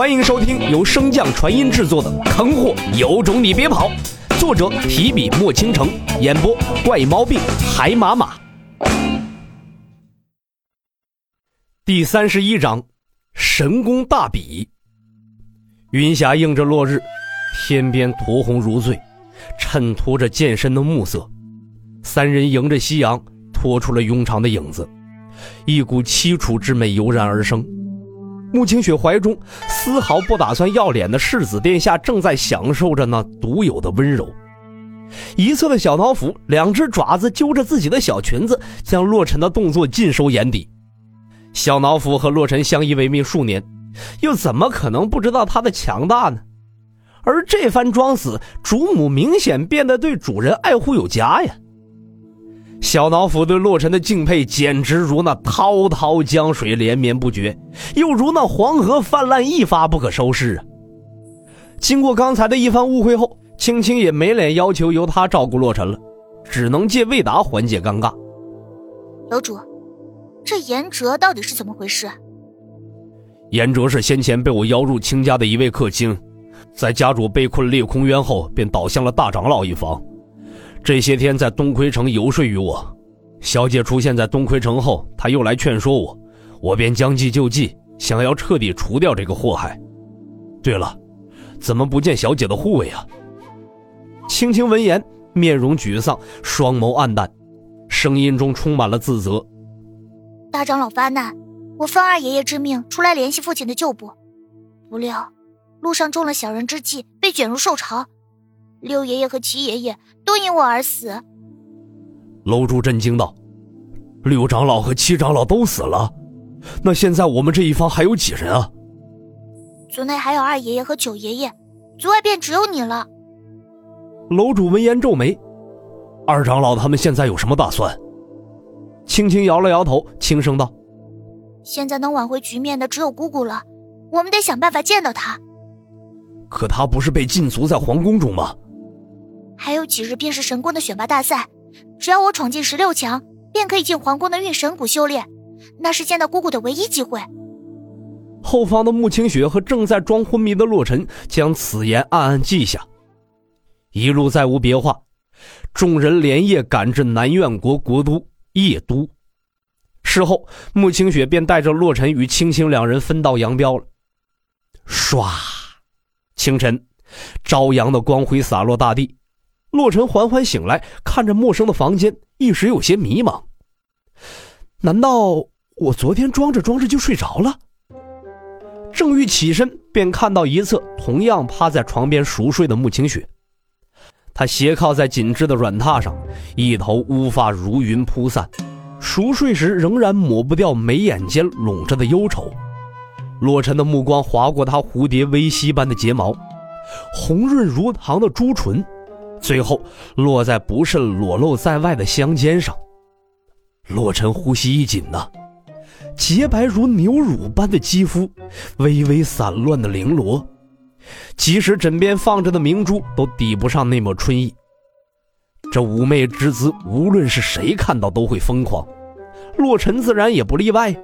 欢迎收听由升降传音制作的《坑货有种你别跑》，作者提笔墨倾城，演播怪毛病海马马。第三十一章，神功大比。云霞映着落日，天边酡红如醉，衬托着剑身的暮色。三人迎着夕阳，拖出了庸长的影子，一股凄楚之美油然而生。穆清雪怀中丝毫不打算要脸的世子殿下正在享受着那独有的温柔。一侧的小脑斧两只爪子揪着自己的小裙子，将洛尘的动作尽收眼底。小脑斧和洛尘相依为命数年，又怎么可能不知道他的强大呢？而这番装死，主母明显变得对主人爱护有加呀。小脑斧对洛尘的敬佩简直如那滔滔江水连绵不绝，又如那黄河泛滥一发不可收拾啊！经过刚才的一番误会后，青青也没脸要求由他照顾洛尘了，只能借魏达缓解尴尬。楼主，这严哲到底是怎么回事？严哲是先前被我邀入青家的一位客卿，在家主被困裂空渊后，便倒向了大长老一方。这些天在东魁城游说于我，小姐出现在东魁城后，他又来劝说我，我便将计就计，想要彻底除掉这个祸害。对了，怎么不见小姐的护卫啊？青青闻言，面容沮丧，双眸黯淡，声音中充满了自责。大长老发难，我奉二爷爷之命出来联系父亲的旧部，不料路上中了小人之计，被卷入兽潮。六爷爷和七爷爷都因我而死。楼主震惊道：“六长老和七长老都死了，那现在我们这一方还有几人啊？”族内还有二爷爷和九爷爷，族外便只有你了。楼主闻言皱眉：“二长老他们现在有什么打算？”轻轻摇了摇头，轻声道：“现在能挽回局面的只有姑姑了，我们得想办法见到她。”可她不是被禁足在皇宫中吗？还有几日便是神功的选拔大赛，只要我闯进十六强，便可以进皇宫的运神谷修炼，那是见到姑姑的唯一机会。后方的穆清雪和正在装昏迷的洛尘将此言暗暗记下。一路再无别话，众人连夜赶至南苑国国都夜都。事后，穆清雪便带着洛尘与青青两人分道扬镳了。唰，清晨，朝阳的光辉洒落大地。洛尘缓缓醒来，看着陌生的房间，一时有些迷茫。难道我昨天装着装着就睡着了？正欲起身，便看到一侧同样趴在床边熟睡的穆清雪。她斜靠在紧致的软榻上，一头乌发如云铺散，熟睡时仍然抹不掉眉眼间拢着的忧愁。洛尘的目光划过她蝴蝶微翕般的睫毛，红润如糖的朱唇。最后落在不慎裸露在外的香肩上，洛尘呼吸一紧呐，洁白如牛乳般的肌肤，微微散乱的绫罗，即使枕边放着的明珠都抵不上那抹春意。这妩媚之姿，无论是谁看到都会疯狂，洛尘自然也不例外。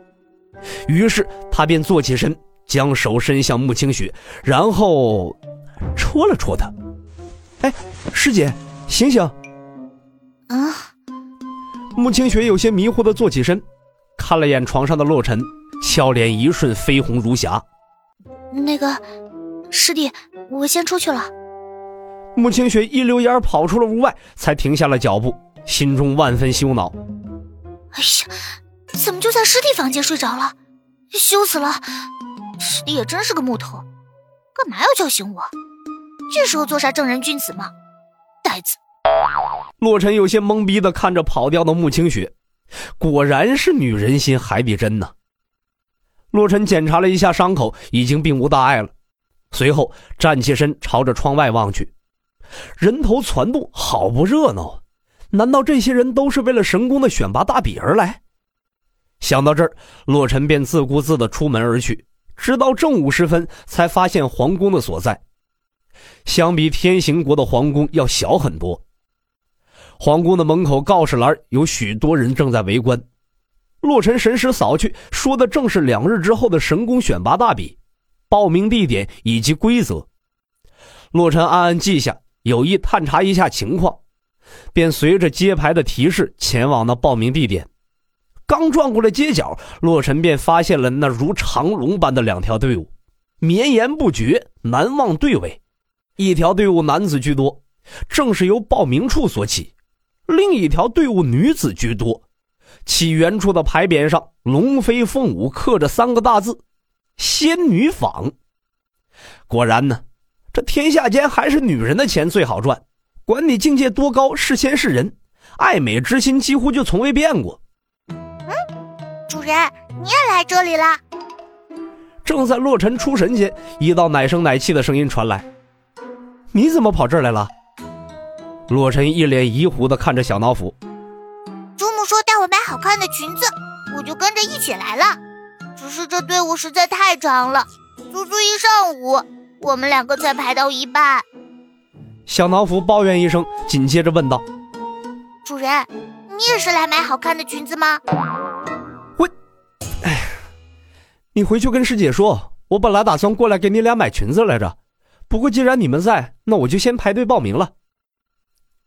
于是他便坐起身，将手伸向穆清雪，然后戳了戳她。哎，师姐，醒醒！啊！穆清雪有些迷糊的坐起身，看了眼床上的洛尘，俏脸一瞬绯红如霞。那个师弟，我先出去了。穆清雪一溜烟跑出了屋外，才停下了脚步，心中万分羞恼。哎呀，怎么就在师弟房间睡着了？羞死了！师弟也真是个木头，干嘛要叫醒我？这时候做啥正人君子吗？呆子！洛尘有些懵逼的看着跑掉的穆清雪，果然是女人心海底针呐。洛尘检查了一下伤口，已经并无大碍了。随后站起身，朝着窗外望去，人头攒动，好不热闹。难道这些人都是为了神功的选拔大比而来？想到这儿，洛尘便自顾自的出门而去，直到正午时分，才发现皇宫的所在。相比天行国的皇宫要小很多。皇宫的门口告示栏有许多人正在围观。洛尘神识扫去，说的正是两日之后的神功选拔大比。报名地点以及规则。洛尘暗暗记下，有意探查一下情况，便随着街牌的提示前往那报名地点。刚转过了街角，洛尘便发现了那如长龙般的两条队伍，绵延不绝，难忘队尾。一条队伍男子居多，正是由报名处所起；另一条队伍女子居多，起源处的牌匾上龙飞凤舞，刻着三个大字：“仙女坊”。果然呢，这天下间还是女人的钱最好赚，管你境界多高，是仙是人，爱美之心几乎就从未变过。嗯主人，你也来这里了。正在洛尘出神间，一道奶声奶气的声音传来：“你怎么跑这儿来了？”洛尘一脸疑惑的看着小脑斧。祖母说带我买好看的裙子，我就跟着一起来了。只是这队伍实在太长了，足足一上午，我们两个才排到一半。小脑斧抱怨一声，紧接着问道：“主人，你也是来买好看的裙子吗？”我，哎你回去跟师姐说，我本来打算过来给你俩买裙子来着，不过既然你们在，那我就先排队报名了。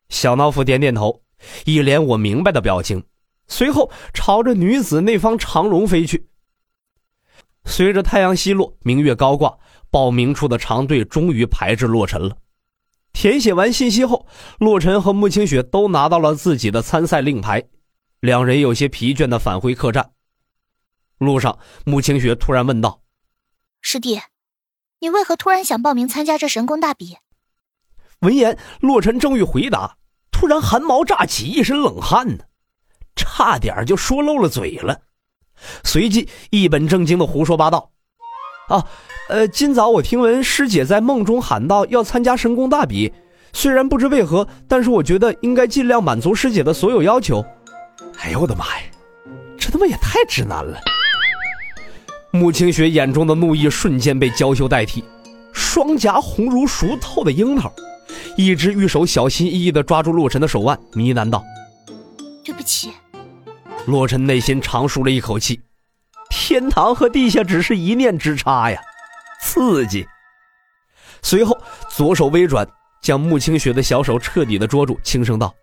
小脑斧点点头，一脸我明白的表情，随后朝着女子那方长龙飞去。随着太阳西落，明月高挂，报名处的长队终于排至洛尘了。填写完信息后，洛尘和穆清雪都拿到了自己的参赛令牌，两人有些疲倦的返回客栈。路上，穆清雪突然问道：“师弟，你为何突然想报名参加这神功大比？”闻言，洛尘正欲回答，突然汗毛炸起，一身冷汗呢，差点就说漏了嘴了。随即一本正经的胡说八道：“啊，呃，今早我听闻师姐在梦中喊道要参加神功大比，虽然不知为何，但是我觉得应该尽量满足师姐的所有要求。”哎呦我的妈呀，这他妈也太直男了！穆清雪眼中的怒意瞬间被娇羞代替，双颊红如熟透的樱桃，一只玉手小心翼翼地抓住洛尘的手腕，呢喃道：“对不起。”洛尘内心长舒了一口气，天堂和地下只是一念之差呀，刺激。随后左手微转，将穆清雪的小手彻底的捉住，轻声道：“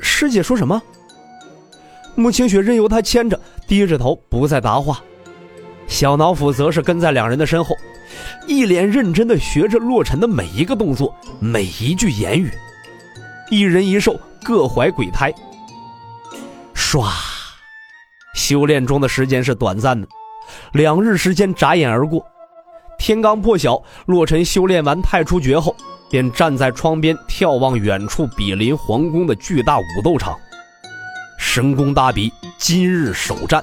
师姐说什么？”穆清雪任由他牵着，低着头不再答话。小脑斧则是跟在两人的身后，一脸认真的学着洛尘的每一个动作，每一句言语。一人一兽各怀鬼胎。唰，修炼中的时间是短暂的，两日时间眨眼而过。天刚破晓，洛尘修炼完太初诀后，便站在窗边眺望远处比邻皇宫的巨大武斗场。神功大比今日首战。